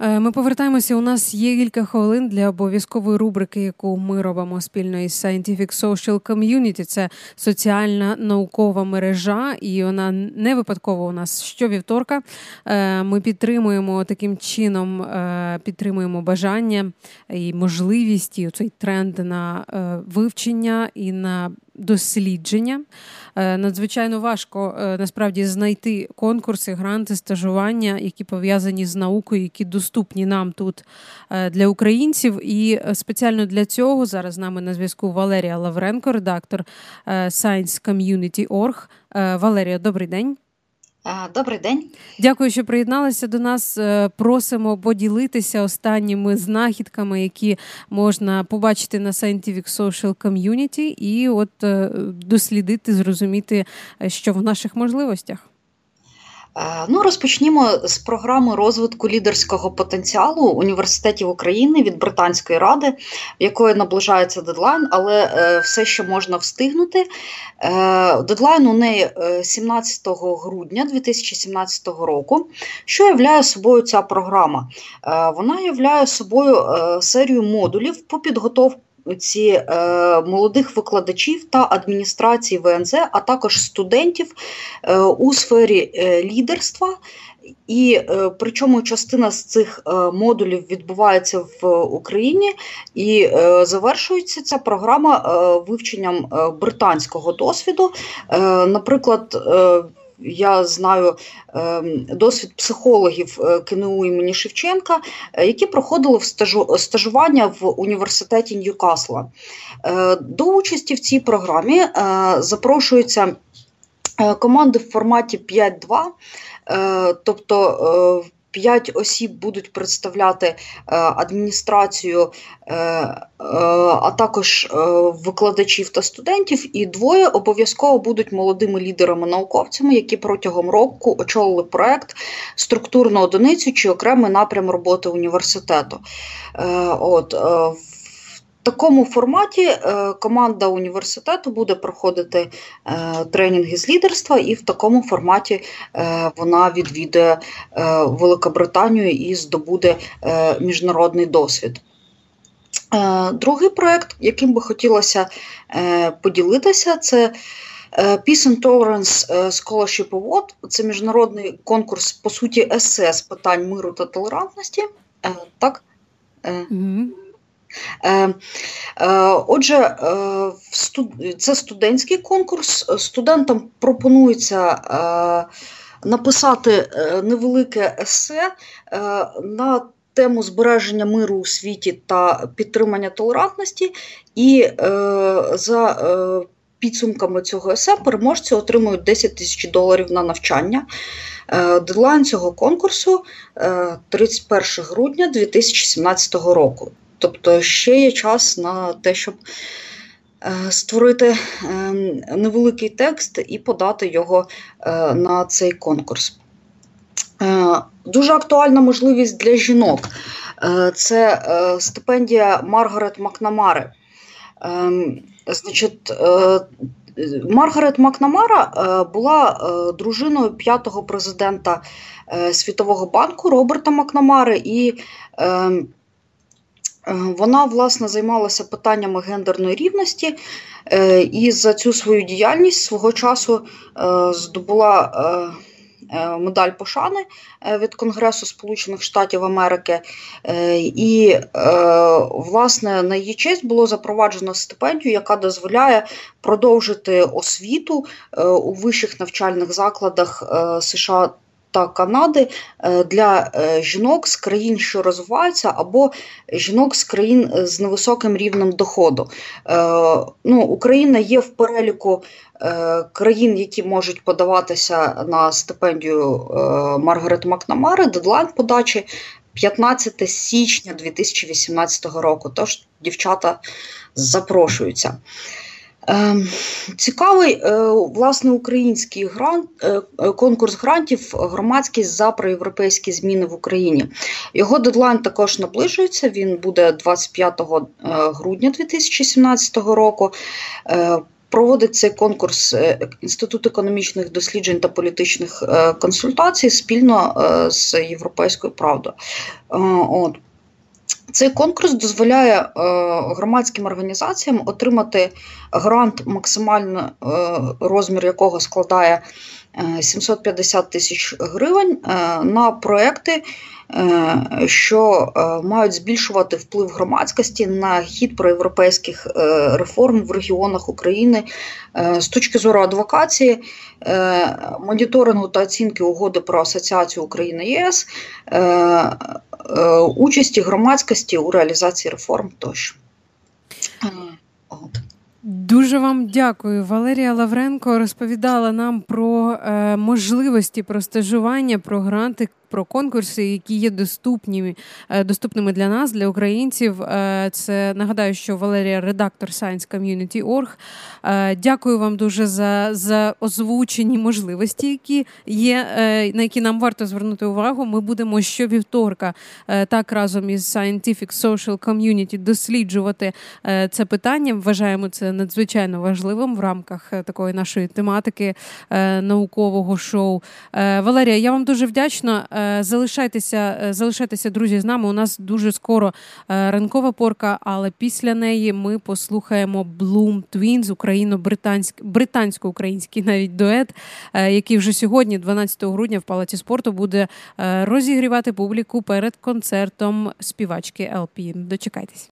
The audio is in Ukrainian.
Е, ми повертаємося. У нас є кілька хвилин для обов'язкової рубрики, яку ми робимо спільно із Scientific Social Community. Це соціальна наукова мережа, і вона не випадково у нас щовівторка. Е, ми підтримуємо таким чином, е, підтримуємо бажання і можливість і цей тренд на вивчення і на дослідження. Е, надзвичайно важко е, насправді знайти конкурси, гранти, стажування, які пов'язані з наукою, які доступні нам тут е, для українців. І спеціально для цього зараз з нами на зв'язку Валерія Лавренко, редактор Science Community.org. Валерія, добрий день. Добрий день, дякую, що приєдналися до нас. Е, просимо поділитися останніми знахідками, які можна побачити на Scientific Social Community і от е, дослідити, зрозуміти, е, що в наших можливостях. Е, ну, розпочнімо з програми розвитку лідерського потенціалу університетів України від Британської ради, в якої наближається дедлайн, але е, все ще можна встигнути. Е, дедлайн у неї 17 грудня 2017 року. Що являє собою ця програма? Вона являє собою серію модулів по підготовці ці е, молодих викладачів та адміністрації ВНЗ, а також студентів е, у сфері е, лідерства. І причому частина з цих модулів відбувається в Україні, і завершується ця програма вивченням британського досвіду. Наприклад, я знаю ем, досвід психологів е, КНУ імені Шевченка, е, які проходили в стажування в університеті Ньюкасла. Е, до участі в цій програмі запрошуються команди в форматі 5.2, тобто П'ять осіб будуть представляти е, адміністрацію, е, е, а також викладачів та студентів, і двоє обов'язково будуть молодими лідерами-науковцями, які протягом року очолили проект структурну одиницю чи окремий напрям роботи університету. От, такому форматі е, команда університету буде проходити е, тренінги з лідерства, і в такому форматі е, вона відвідує Великобританію і здобуде міжнародний досвід. Другий проєкт, яким би хотілося поділитися, це Peace and Tolerance Scholarship Award. Це міжнародний конкурс, по суті, есе з питань миру та толерантності. Так? Mm-hmm. Е, е, отже, е, це студентський конкурс. Студентам пропонується написати невелике есе на тему збереження миру у світі та підтримання толерантності, і за підсумками цього есе переможці отримують 10 тисяч доларів на навчання. Дедлайн цього конкурсу 31 грудня 2017 року. Тобто ще є час на те, щоб е, створити ем, невеликий текст і подати його е, на цей конкурс. Е, дуже актуальна можливість для жінок це стипендія Маргарет Макнамари. Ем, значить, Маргарет Макнамара була дружиною п'ятого президента Світового банку Роберта Макнамари. і ем, вона власне займалася питаннями гендерної рівності е, і за цю свою діяльність свого часу е, здобула медаль пошани від Конгресу Сполучених Штатів Америки. І, власне, на її честь було запроваджено стипендію, яка дозволяє продовжити освіту у вищих навчальних закладах США та Канади е, для е, жінок з країн, що розвиваються, або жінок з країн е, з невисоким рівнем доходу. Ну, Україна є в переліку країн, які можуть подаватися на стипендію Маргарет Макнамари, дедлайн подачі 15 січня 2018 року. Тож дівчата запрошуються. Ем, цікавий е, власне український грант, е, конкурс грантів громадськість за проєвропейські зміни в Україні. Його дедлайн також наближується. Він буде 25 е, грудня 2017 року. Проводить цей конкурс Інститут економічних досліджень та політичних консультацій спільно з Європейською правдою. От. Цей конкурс дозволяє е, громадським організаціям отримати грант, максимальний е, розмір якого складає 750 е, тисяч гривень на проекти, що мають збільшувати вплив громадськості на хід проєвропейських реформ в регіонах України з точки зору адвокації, моніторингу та оцінки угоди про асоціацію України ЄС. Участі громадськості у реалізації реформ тощо. От. Дуже вам дякую. Валерія Лавренко розповідала нам про е, можливості про стажування, про гранти про конкурси, які є доступні, е, доступними для нас, для українців. Е, це нагадаю, що Валерія, редактор Science Community.org. Е, дякую вам дуже за за озвучені можливості, які є, на які нам варто звернути увагу. Ми будемо щовівторка так разом із Scientific Social Community досліджувати це питання. Вважаємо це надзвичайно важливим в рамках такої нашої тематики наукового шоу. Валерія, я вам дуже вдячна. Е, залишайтеся, е, залишайтеся, друзі, з нами. У нас дуже скоро е, ранкова порка, але після неї ми послухаємо Bloom Twins, україно-британсько-український навіть дует, який вже сьогодні, 12 грудня, в палаці спорту, буде розігрівати публіку перед концертом співачки LP. Дочекайтесь.